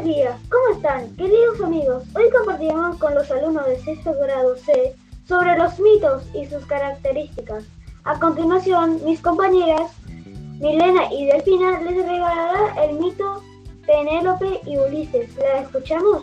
Buenos días, ¿cómo están, queridos amigos? Hoy compartiremos con los alumnos de sexto grado C sobre los mitos y sus características. A continuación, mis compañeras Milena y Delfina les regalarán el mito Penélope y Ulises. ¿La escuchamos?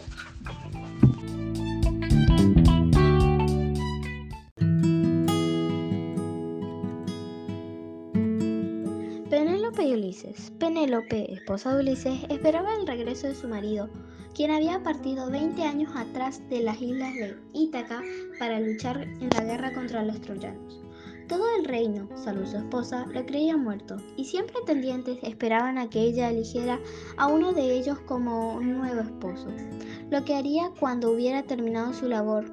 Penélope, esposa de Ulises, esperaba el regreso de su marido, quien había partido 20 años atrás de las islas de Ítaca para luchar en la guerra contra los troyanos. Todo el reino, salvo su esposa, lo creía muerto, y siempre tendientes esperaban a que ella eligiera a uno de ellos como un nuevo esposo, lo que haría cuando hubiera terminado su labor.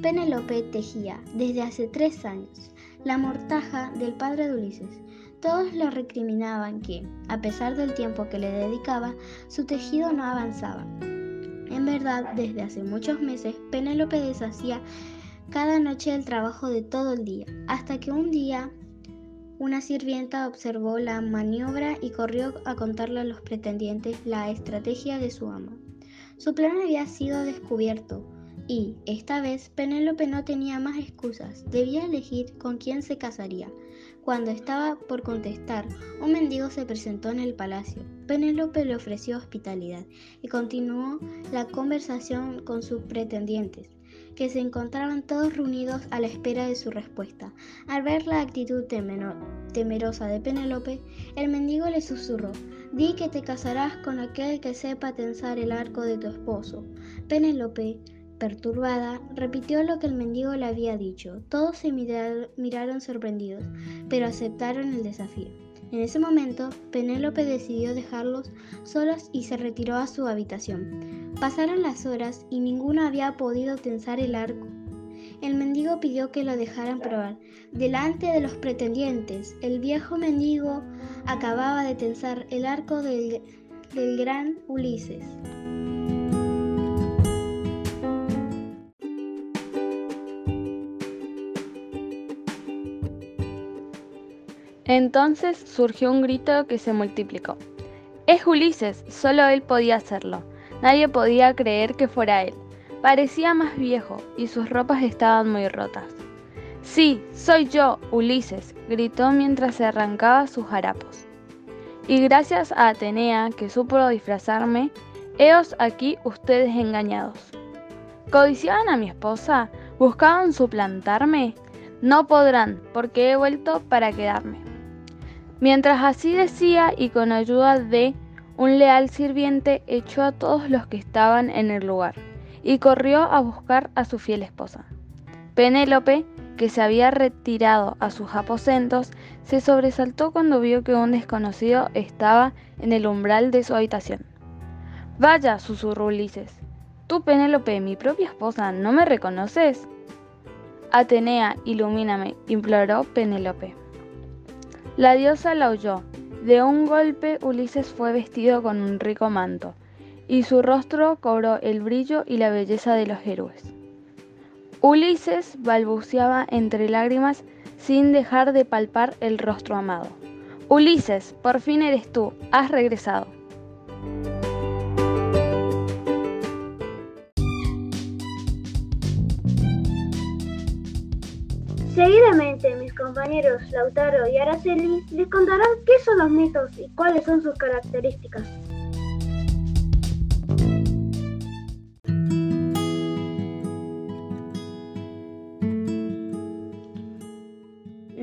Penélope tejía, desde hace tres años, la mortaja del padre de Ulises. Todos le recriminaban que, a pesar del tiempo que le dedicaba, su tejido no avanzaba. En verdad, desde hace muchos meses, Penélope deshacía cada noche el trabajo de todo el día, hasta que un día una sirvienta observó la maniobra y corrió a contarle a los pretendientes la estrategia de su ama. Su plan había sido descubierto y, esta vez, Penélope no tenía más excusas, debía elegir con quién se casaría. Cuando estaba por contestar, un mendigo se presentó en el palacio. Penélope le ofreció hospitalidad y continuó la conversación con sus pretendientes que se encontraban todos reunidos a la espera de su respuesta. Al ver la actitud temerosa de Penélope, el mendigo le susurró, di que te casarás con aquel que sepa tensar el arco de tu esposo. Penélope, perturbada, repitió lo que el mendigo le había dicho. Todos se miraron sorprendidos, pero aceptaron el desafío. En ese momento, Penélope decidió dejarlos solos y se retiró a su habitación. Pasaron las horas y ninguno había podido tensar el arco. El mendigo pidió que lo dejaran probar. Delante de los pretendientes, el viejo mendigo acababa de tensar el arco del, del gran Ulises. Entonces surgió un grito que se multiplicó. Es Ulises, solo él podía hacerlo. Nadie podía creer que fuera él. Parecía más viejo y sus ropas estaban muy rotas. Sí, soy yo, Ulises, gritó mientras se arrancaba sus harapos. Y gracias a Atenea, que supo disfrazarme, heos aquí ustedes engañados. ¿Codiciaban a mi esposa? ¿Buscaban suplantarme? No podrán, porque he vuelto para quedarme. Mientras así decía y con ayuda de un leal sirviente echó a todos los que estaban en el lugar y corrió a buscar a su fiel esposa. Penélope, que se había retirado a sus aposentos, se sobresaltó cuando vio que un desconocido estaba en el umbral de su habitación. Vaya, susurró Ulises. Tú, Penélope, mi propia esposa, ¿no me reconoces? Atenea, ilumíname, imploró Penélope. La diosa la oyó. De un golpe Ulises fue vestido con un rico manto, y su rostro cobró el brillo y la belleza de los héroes. Ulises balbuceaba entre lágrimas sin dejar de palpar el rostro amado. Ulises, por fin eres tú, has regresado. Seguidamente, mis compañeros Lautaro y Araceli les contarán qué son los mitos y cuáles son sus características.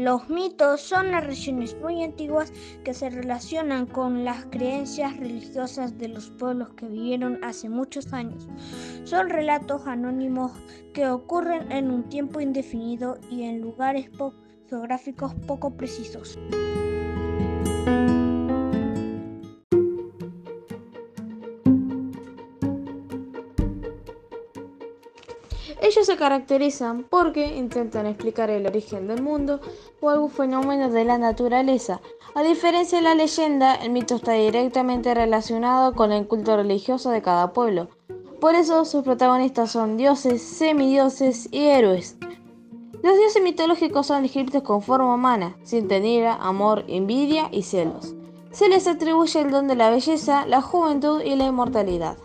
Los mitos son narraciones muy antiguas que se relacionan con las creencias religiosas de los pueblos que vivieron hace muchos años. Son relatos anónimos que ocurren en un tiempo indefinido y en lugares geográficos poco precisos. Caracterizan porque intentan explicar el origen del mundo o algún fenómeno de la naturaleza. A diferencia de la leyenda, el mito está directamente relacionado con el culto religioso de cada pueblo. Por eso sus protagonistas son dioses, semidioses y héroes. Los dioses mitológicos son descritos con forma humana, sin tener amor, envidia y celos. Se les atribuye el don de la belleza, la juventud y la inmortalidad.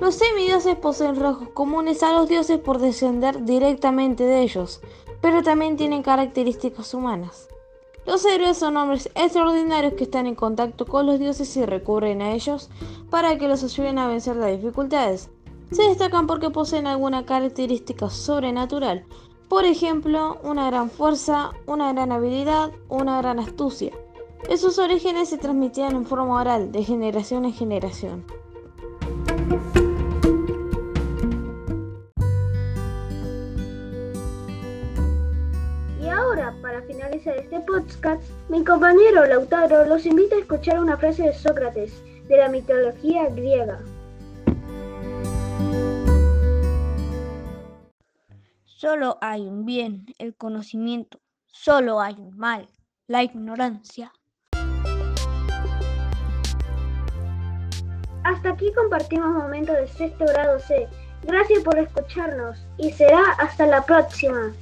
Los semidioses poseen rasgos comunes a los dioses por descender directamente de ellos, pero también tienen características humanas. Los héroes son hombres extraordinarios que están en contacto con los dioses y recurren a ellos para que los ayuden a vencer las dificultades. Se destacan porque poseen alguna característica sobrenatural, por ejemplo, una gran fuerza, una gran habilidad, una gran astucia. En sus orígenes se transmitían en forma oral, de generación en generación. Finalizar este podcast, mi compañero Lautaro los invita a escuchar una frase de Sócrates de la mitología griega. Solo hay un bien, el conocimiento. Solo hay un mal, la ignorancia. Hasta aquí compartimos momentos de sexto grado C. Gracias por escucharnos y será hasta la próxima.